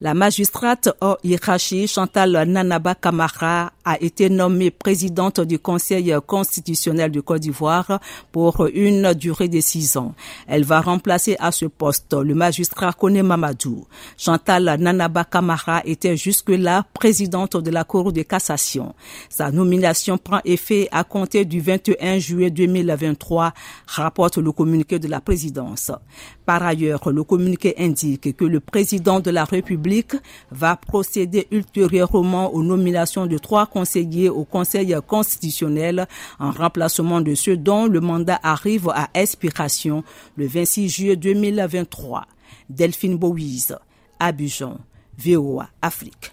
La magistrate Irachi Chantal Nanaba Kamara a été nommée présidente du Conseil constitutionnel du Côte d'Ivoire pour une durée de six ans. Elle va remplacer à ce poste le magistrat Kone Mamadou. Chantal Nanaba Kamara était jusque-là présidente de la Cour de cassation. Sa nomination prend effet à compter du 21 juillet 2023, rapporte le communiqué de la présidence. Par ailleurs, le communiqué indique que le président de la République va procéder ultérieurement aux nominations de trois conseillers au Conseil constitutionnel en remplacement de ceux dont le mandat arrive à expiration le 26 juillet 2023. Delphine Bouise, Abidjan, VOA Afrique.